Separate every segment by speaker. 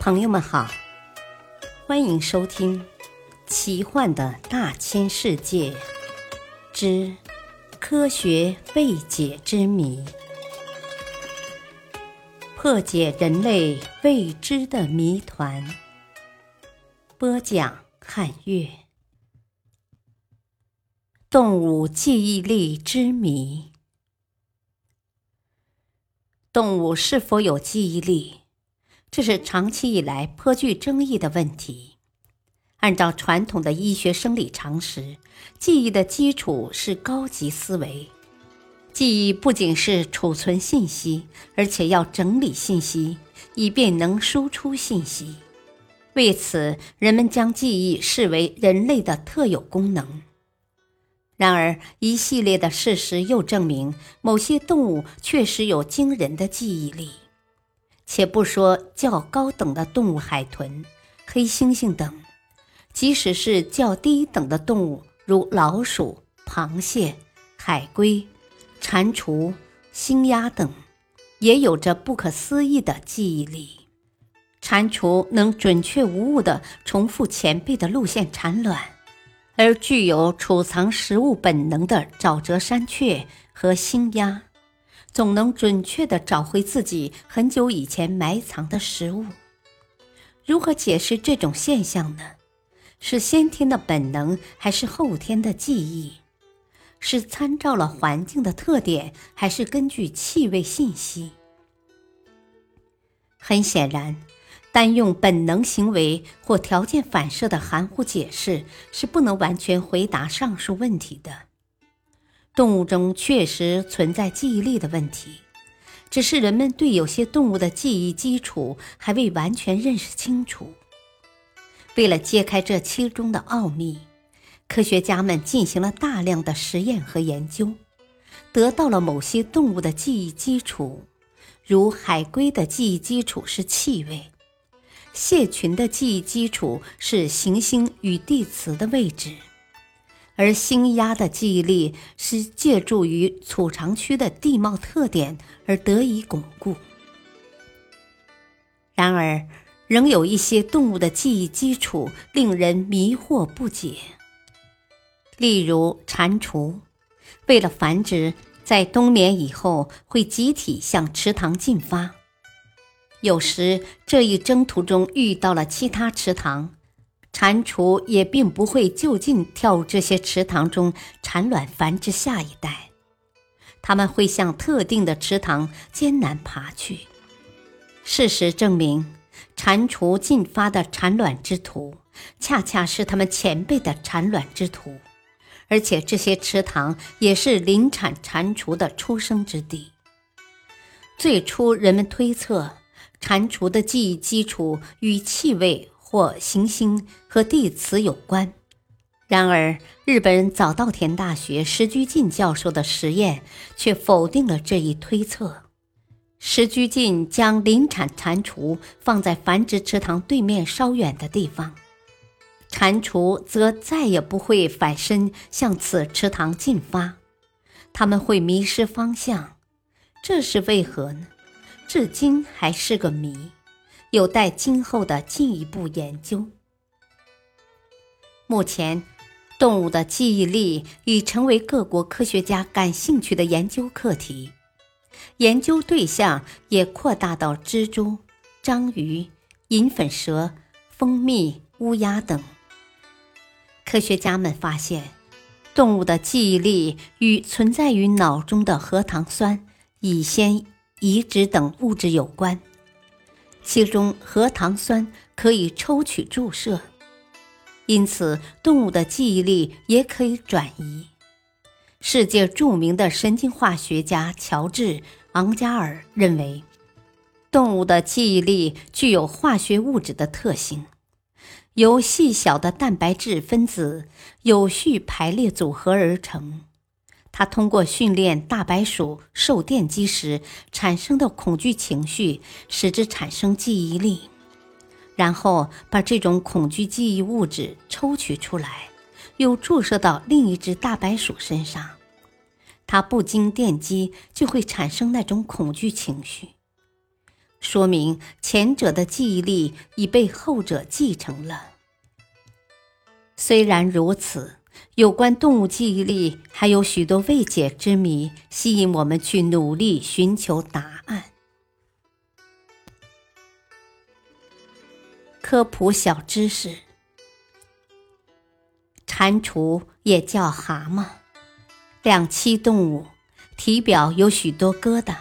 Speaker 1: 朋友们好，欢迎收听《奇幻的大千世界之科学未解之谜》，破解人类未知的谜团。播讲：汉月。动物记忆力之谜：动物是否有记忆力？这是长期以来颇具争议的问题。按照传统的医学生理常识，记忆的基础是高级思维。记忆不仅是储存信息，而且要整理信息，以便能输出信息。为此，人们将记忆视为人类的特有功能。然而，一系列的事实又证明，某些动物确实有惊人的记忆力。且不说较高等的动物，海豚、黑猩猩等，即使是较低等的动物，如老鼠、螃蟹、海龟、蟾蜍、星鸦等，也有着不可思议的记忆力。蟾蜍能准确无误地重复前辈的路线产卵，而具有储藏食物本能的沼泽山雀和星鸦。总能准确地找回自己很久以前埋藏的食物。如何解释这种现象呢？是先天的本能，还是后天的记忆？是参照了环境的特点，还是根据气味信息？很显然，单用本能行为或条件反射的含糊解释是不能完全回答上述问题的。动物中确实存在记忆力的问题，只是人们对有些动物的记忆基础还未完全认识清楚。为了揭开这其中的奥秘，科学家们进行了大量的实验和研究，得到了某些动物的记忆基础，如海龟的记忆基础是气味，蟹群的记忆基础是行星与地磁的位置。而星鸦的记忆力是借助于储藏区的地貌特点而得以巩固。然而，仍有一些动物的记忆基础令人迷惑不解。例如，蟾蜍为了繁殖，在冬眠以后会集体向池塘进发，有时这一征途中遇到了其他池塘。蟾蜍也并不会就近跳入这些池塘中产卵繁殖下一代，它们会向特定的池塘艰难爬去。事实证明，蟾蜍进发的产卵之途，恰恰是它们前辈的产卵之途，而且这些池塘也是临产蟾蜍的出生之地。最初，人们推测，蟾蜍的记忆基础与气味。或行星和地磁有关，然而日本早稻田大学石居进教授的实验却否定了这一推测。石居进将临产蟾蜍放在繁殖池塘对面稍远的地方，蟾蜍则再也不会反身向此池塘进发，它们会迷失方向，这是为何呢？至今还是个谜。有待今后的进一步研究。目前，动物的记忆力已成为各国科学家感兴趣的研究课题，研究对象也扩大到蜘蛛、章鱼、银粉蛇、蜂蜜、乌鸦等。科学家们发现，动物的记忆力与存在于脑中的核糖酸、乙酰乙酯等物质有关。其中核糖酸可以抽取注射，因此动物的记忆力也可以转移。世界著名的神经化学家乔治·昂加尔认为，动物的记忆力具有化学物质的特性，由细小的蛋白质分子有序排列组合而成。他通过训练大白鼠受电击时产生的恐惧情绪，使之产生记忆力，然后把这种恐惧记忆物质抽取出来，又注射到另一只大白鼠身上，它不经电击就会产生那种恐惧情绪。说明前者的记忆力已被后者继承了。虽然如此，有关动物记忆力还有许多未解之谜，吸引我们去努力寻求答案。科普小知识：蟾蜍也叫蛤蟆，两栖动物，体表有许多疙瘩，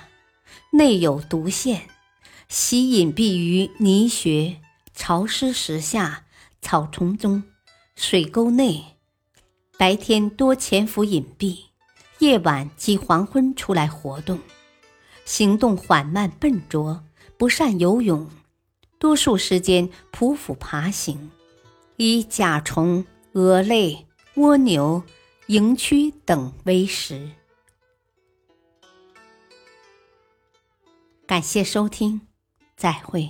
Speaker 1: 内有毒腺。喜隐蔽于泥穴、潮湿石下、草丛中、水沟内，白天多潜伏隐蔽，夜晚及黄昏出来活动。行动缓慢笨拙，不善游泳，多数时间匍匐爬行，以甲虫、蛾类、蜗牛、蝇蛆等为食。感谢收听。再会。